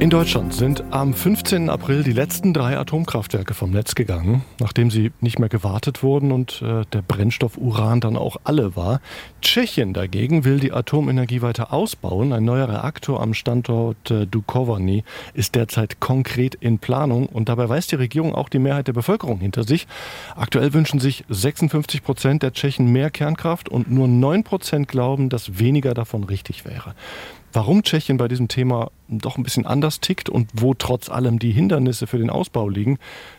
In Deutschland sind am 15. April die letzten drei Atomkraftwerke vom Netz gegangen, nachdem sie nicht mehr gewartet wurden und äh, der Brennstoff Uran dann auch alle war. Tschechien dagegen will die Atomenergie weiter ausbauen. Ein neuer Reaktor am Standort äh, Dukovany ist derzeit konkret in Planung und dabei weist die Regierung auch die Mehrheit der Bevölkerung hinter sich. Aktuell wünschen sich 56 Prozent der Tschechen mehr Kernkraft und nur 9 Prozent glauben, dass weniger davon richtig wäre. Warum Tschechien bei diesem Thema doch ein bisschen anders tickt und wo trotz allem die Hindernisse für den Ausbau liegen,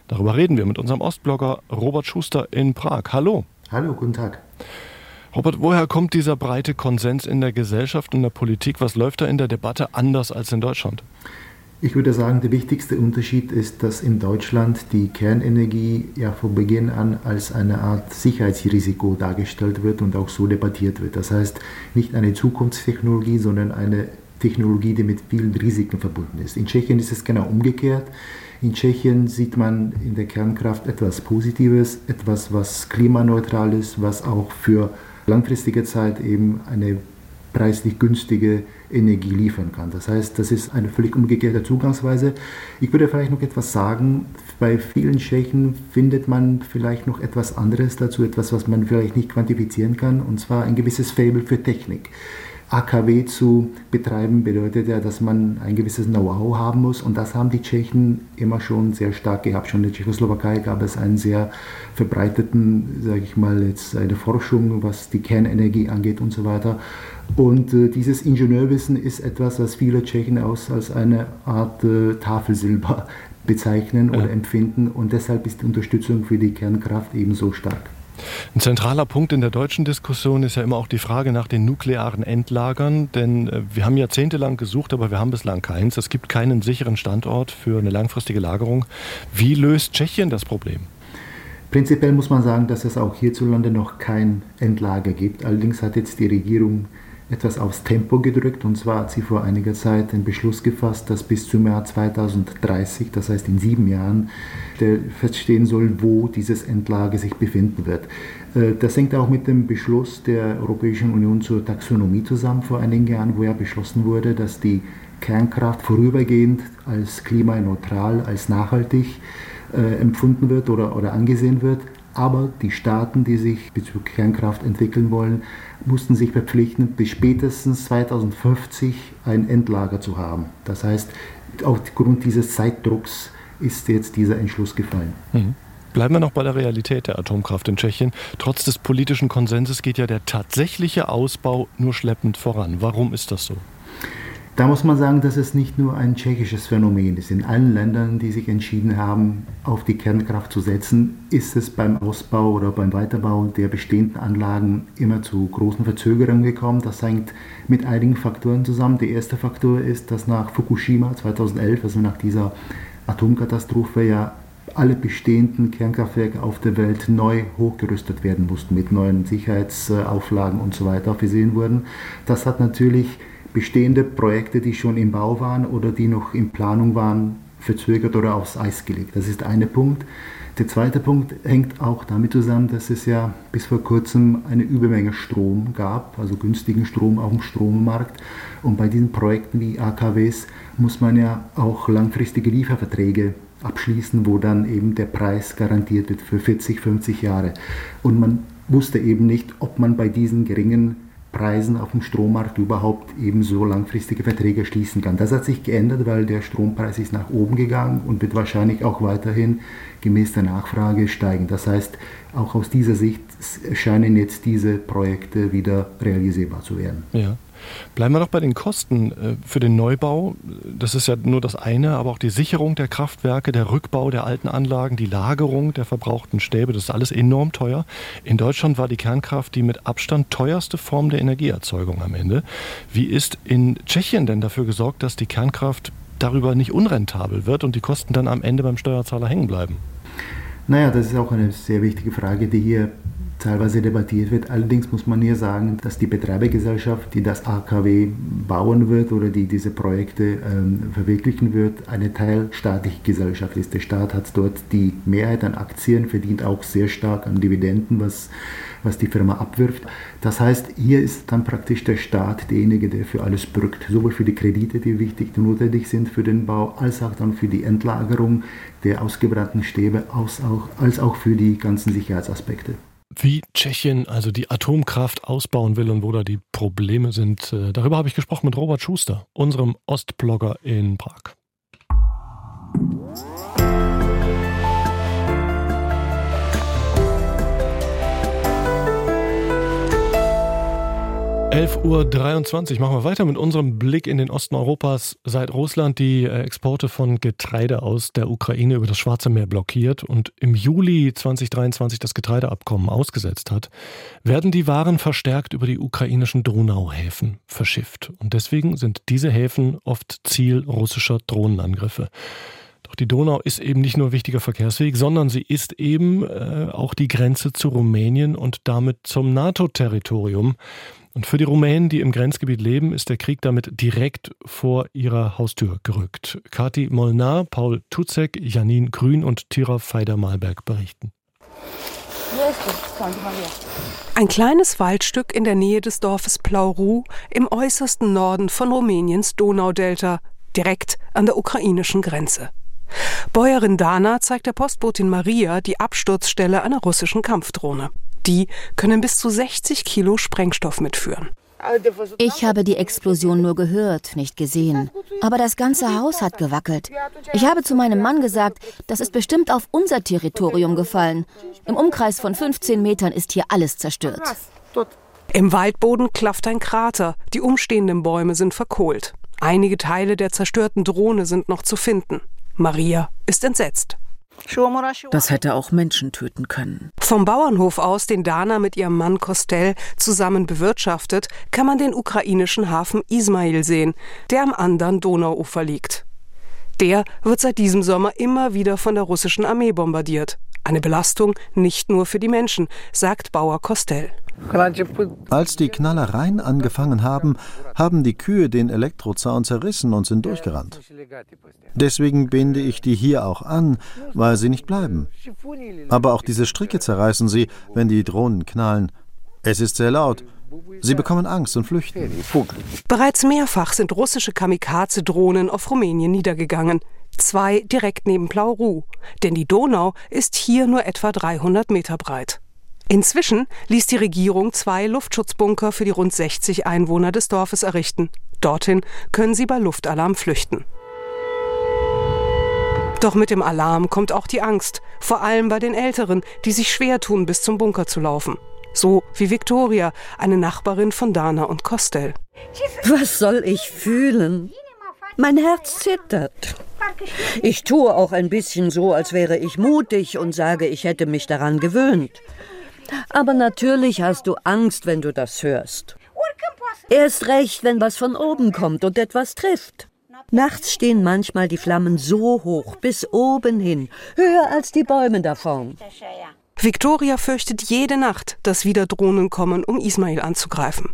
darüber reden wir mit unserem Ostblogger Robert Schuster in Prag. Hallo. Hallo, guten Tag. Robert, woher kommt dieser breite Konsens in der Gesellschaft und der Politik? Was läuft da in der Debatte anders als in Deutschland? Ich würde sagen, der wichtigste Unterschied ist, dass in Deutschland die Kernenergie ja von Beginn an als eine Art Sicherheitsrisiko dargestellt wird und auch so debattiert wird. Das heißt, nicht eine Zukunftstechnologie, sondern eine Technologie, die mit vielen Risiken verbunden ist. In Tschechien ist es genau umgekehrt. In Tschechien sieht man in der Kernkraft etwas Positives, etwas, was klimaneutral ist, was auch für langfristige Zeit eben eine preislich günstige Energie liefern kann. Das heißt, das ist eine völlig umgekehrte Zugangsweise. Ich würde vielleicht noch etwas sagen, bei vielen Tschechen findet man vielleicht noch etwas anderes dazu, etwas, was man vielleicht nicht quantifizieren kann, und zwar ein gewisses Fable für Technik. AKW zu betreiben bedeutet ja, dass man ein gewisses Know-how haben muss und das haben die Tschechen immer schon sehr stark gehabt. Schon in der Tschechoslowakei gab es einen sehr verbreiteten, sage ich mal, jetzt eine Forschung, was die Kernenergie angeht und so weiter. Und äh, dieses Ingenieurwissen ist etwas, was viele Tschechen aus, als eine Art äh, Tafelsilber bezeichnen ja. oder empfinden und deshalb ist die Unterstützung für die Kernkraft ebenso stark. Ein zentraler Punkt in der deutschen Diskussion ist ja immer auch die Frage nach den nuklearen Endlagern, denn äh, wir haben jahrzehntelang gesucht, aber wir haben bislang keins. Es gibt keinen sicheren Standort für eine langfristige Lagerung. Wie löst Tschechien das Problem? Prinzipiell muss man sagen, dass es auch hierzulande noch kein Endlager gibt. Allerdings hat jetzt die Regierung etwas aufs Tempo gedrückt. Und zwar hat sie vor einiger Zeit den Beschluss gefasst, dass bis zum Jahr 2030, das heißt in sieben Jahren, feststehen soll, wo dieses Endlager sich befinden wird. Äh, das hängt auch mit dem Beschluss der Europäischen Union zur Taxonomie zusammen vor einigen Jahren, wo ja beschlossen wurde, dass die Kernkraft vorübergehend als klimaneutral, als nachhaltig äh, empfunden wird oder, oder angesehen wird. Aber die Staaten, die sich bezüglich Kernkraft entwickeln wollen, mussten sich verpflichten, bis spätestens 2050 ein Endlager zu haben. Das heißt, aufgrund dieses Zeitdrucks ist jetzt dieser Entschluss gefallen. Mhm. Bleiben wir noch bei der Realität der Atomkraft in Tschechien. Trotz des politischen Konsenses geht ja der tatsächliche Ausbau nur schleppend voran. Warum ist das so? Da muss man sagen, dass es nicht nur ein tschechisches Phänomen ist. In allen Ländern, die sich entschieden haben, auf die Kernkraft zu setzen, ist es beim Ausbau oder beim Weiterbau der bestehenden Anlagen immer zu großen Verzögerungen gekommen. Das hängt mit einigen Faktoren zusammen. Der erste Faktor ist, dass nach Fukushima 2011, also nach dieser Atomkatastrophe, ja alle bestehenden Kernkraftwerke auf der Welt neu hochgerüstet werden mussten, mit neuen Sicherheitsauflagen und so weiter versehen wurden. Das hat natürlich bestehende Projekte, die schon im Bau waren oder die noch in Planung waren, verzögert oder aufs Eis gelegt. Das ist der eine Punkt. Der zweite Punkt hängt auch damit zusammen, dass es ja bis vor kurzem eine Übermenge Strom gab, also günstigen Strom auf dem Strommarkt. Und bei diesen Projekten wie AKWs muss man ja auch langfristige Lieferverträge abschließen, wo dann eben der Preis garantiert wird für 40, 50 Jahre. Und man wusste eben nicht, ob man bei diesen geringen Preisen auf dem Strommarkt überhaupt ebenso langfristige Verträge schließen kann. Das hat sich geändert, weil der Strompreis ist nach oben gegangen und wird wahrscheinlich auch weiterhin gemäß der Nachfrage steigen. Das heißt, auch aus dieser Sicht scheinen jetzt diese Projekte wieder realisierbar zu werden. Ja. Bleiben wir noch bei den Kosten äh, für den Neubau. Das ist ja nur das eine, aber auch die Sicherung der Kraftwerke, der Rückbau der alten Anlagen, die Lagerung der verbrauchten Stäbe, das ist alles enorm teuer. In Deutschland war die Kernkraft die mit Abstand teuerste Form der Energieerzeugung am Ende. Wie ist in Tschechien denn dafür gesorgt, dass die Kernkraft darüber nicht unrentabel wird und die Kosten dann am Ende beim Steuerzahler hängen bleiben? Naja, das ist auch eine sehr wichtige Frage, die hier teilweise debattiert wird. Allerdings muss man hier sagen, dass die Betreibergesellschaft, die das AKW bauen wird oder die diese Projekte ähm, verwirklichen wird, eine teilstaatliche Gesellschaft ist. Der Staat hat dort die Mehrheit an Aktien, verdient auch sehr stark an Dividenden, was, was die Firma abwirft. Das heißt, hier ist dann praktisch der Staat derjenige, der für alles bürgt, sowohl für die Kredite, die wichtig und notwendig sind für den Bau, als auch dann für die Endlagerung der ausgebrannten Stäbe, als auch, als auch für die ganzen Sicherheitsaspekte wie Tschechien also die Atomkraft ausbauen will und wo da die Probleme sind. Äh, darüber habe ich gesprochen mit Robert Schuster, unserem Ostblogger in Prag. 11.23 Uhr machen wir weiter mit unserem Blick in den Osten Europas. Seit Russland die äh, Exporte von Getreide aus der Ukraine über das Schwarze Meer blockiert und im Juli 2023 das Getreideabkommen ausgesetzt hat, werden die Waren verstärkt über die ukrainischen Donauhäfen verschifft. Und deswegen sind diese Häfen oft Ziel russischer Drohnenangriffe. Doch die Donau ist eben nicht nur wichtiger Verkehrsweg, sondern sie ist eben äh, auch die Grenze zu Rumänien und damit zum NATO-Territorium. Und für die Rumänen, die im Grenzgebiet leben, ist der Krieg damit direkt vor ihrer Haustür gerückt. Kati Molnar, Paul Tuzek, Janin Grün und Tira Feider-Malberg berichten. Ein kleines Waldstück in der Nähe des Dorfes Plauru im äußersten Norden von Rumäniens Donaudelta, direkt an der ukrainischen Grenze. Bäuerin Dana zeigt der Postbotin Maria die Absturzstelle einer russischen Kampfdrohne. Die können bis zu 60 Kilo Sprengstoff mitführen. Ich habe die Explosion nur gehört, nicht gesehen. Aber das ganze Haus hat gewackelt. Ich habe zu meinem Mann gesagt, das ist bestimmt auf unser Territorium gefallen. Im Umkreis von 15 Metern ist hier alles zerstört. Im Waldboden klafft ein Krater. Die umstehenden Bäume sind verkohlt. Einige Teile der zerstörten Drohne sind noch zu finden. Maria ist entsetzt. Das hätte auch Menschen töten können. Vom Bauernhof aus, den Dana mit ihrem Mann Kostel zusammen bewirtschaftet, kann man den ukrainischen Hafen Ismail sehen, der am anderen Donauufer liegt. Der wird seit diesem Sommer immer wieder von der russischen Armee bombardiert. Eine Belastung nicht nur für die Menschen, sagt Bauer Kostel. Als die Knallereien angefangen haben, haben die Kühe den Elektrozaun zerrissen und sind durchgerannt. Deswegen binde ich die hier auch an, weil sie nicht bleiben. Aber auch diese Stricke zerreißen sie, wenn die Drohnen knallen. Es ist sehr laut. Sie bekommen Angst und flüchten. Bereits mehrfach sind russische Kamikaze-Drohnen auf Rumänien niedergegangen. Zwei direkt neben Plauru. Denn die Donau ist hier nur etwa 300 Meter breit. Inzwischen ließ die Regierung zwei Luftschutzbunker für die rund 60 Einwohner des Dorfes errichten. Dorthin können sie bei Luftalarm flüchten. Doch mit dem Alarm kommt auch die Angst, vor allem bei den Älteren, die sich schwer tun, bis zum Bunker zu laufen. So wie Viktoria, eine Nachbarin von Dana und Kostel. Was soll ich fühlen? Mein Herz zittert. Ich tue auch ein bisschen so, als wäre ich mutig und sage, ich hätte mich daran gewöhnt. Aber natürlich hast du Angst, wenn du das hörst. Erst recht, wenn was von oben kommt und etwas trifft. Nachts stehen manchmal die Flammen so hoch, bis oben hin, höher als die Bäume davon. Victoria fürchtet jede Nacht, dass wieder Drohnen kommen, um Ismail anzugreifen.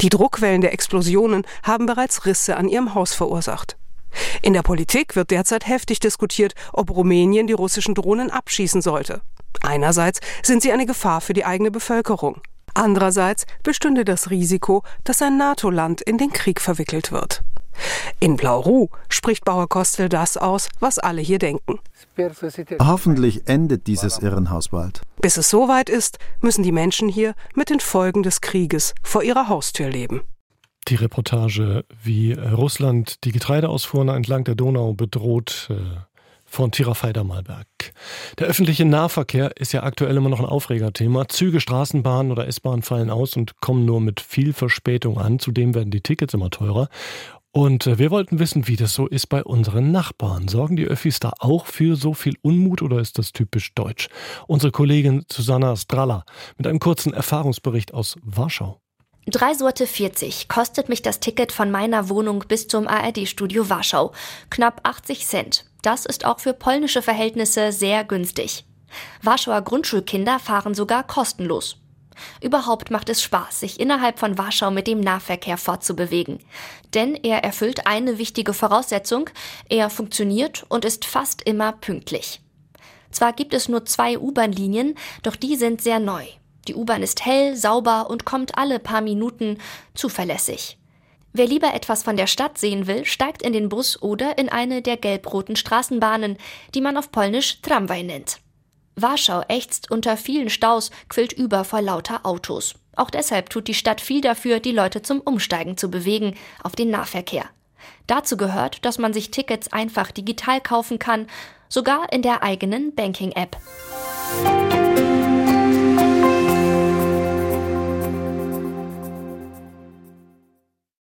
Die Druckwellen der Explosionen haben bereits Risse an ihrem Haus verursacht. In der Politik wird derzeit heftig diskutiert, ob Rumänien die russischen Drohnen abschießen sollte. Einerseits sind sie eine Gefahr für die eigene Bevölkerung. Andererseits bestünde das Risiko, dass ein NATO-Land in den Krieg verwickelt wird. In Blauru spricht Bauer Kostel das aus, was alle hier denken. Hoffentlich endet dieses Irrenhaus bald. Bis es soweit ist, müssen die Menschen hier mit den Folgen des Krieges vor ihrer Haustür leben. Die Reportage, wie Russland die Getreideausfuhren entlang der Donau bedroht, äh, von Tirafeider-Malberg. Der öffentliche Nahverkehr ist ja aktuell immer noch ein Aufregerthema. Züge, Straßenbahnen oder S-Bahnen fallen aus und kommen nur mit viel Verspätung an. Zudem werden die Tickets immer teurer. Und äh, wir wollten wissen, wie das so ist bei unseren Nachbarn. Sorgen die Öffis da auch für so viel Unmut oder ist das typisch deutsch? Unsere Kollegin Susanna Strala mit einem kurzen Erfahrungsbericht aus Warschau. Drei Sorte 40 kostet mich das Ticket von meiner Wohnung bis zum ARD-Studio Warschau. Knapp 80 Cent. Das ist auch für polnische Verhältnisse sehr günstig. Warschauer Grundschulkinder fahren sogar kostenlos. Überhaupt macht es Spaß, sich innerhalb von Warschau mit dem Nahverkehr fortzubewegen. Denn er erfüllt eine wichtige Voraussetzung, er funktioniert und ist fast immer pünktlich. Zwar gibt es nur zwei U-Bahn-Linien, doch die sind sehr neu. Die U-Bahn ist hell, sauber und kommt alle paar Minuten zuverlässig. Wer lieber etwas von der Stadt sehen will, steigt in den Bus oder in eine der gelb-roten Straßenbahnen, die man auf Polnisch Tramway nennt. Warschau ächzt unter vielen Staus, quillt über vor lauter Autos. Auch deshalb tut die Stadt viel dafür, die Leute zum Umsteigen zu bewegen auf den Nahverkehr. Dazu gehört, dass man sich Tickets einfach digital kaufen kann, sogar in der eigenen Banking-App.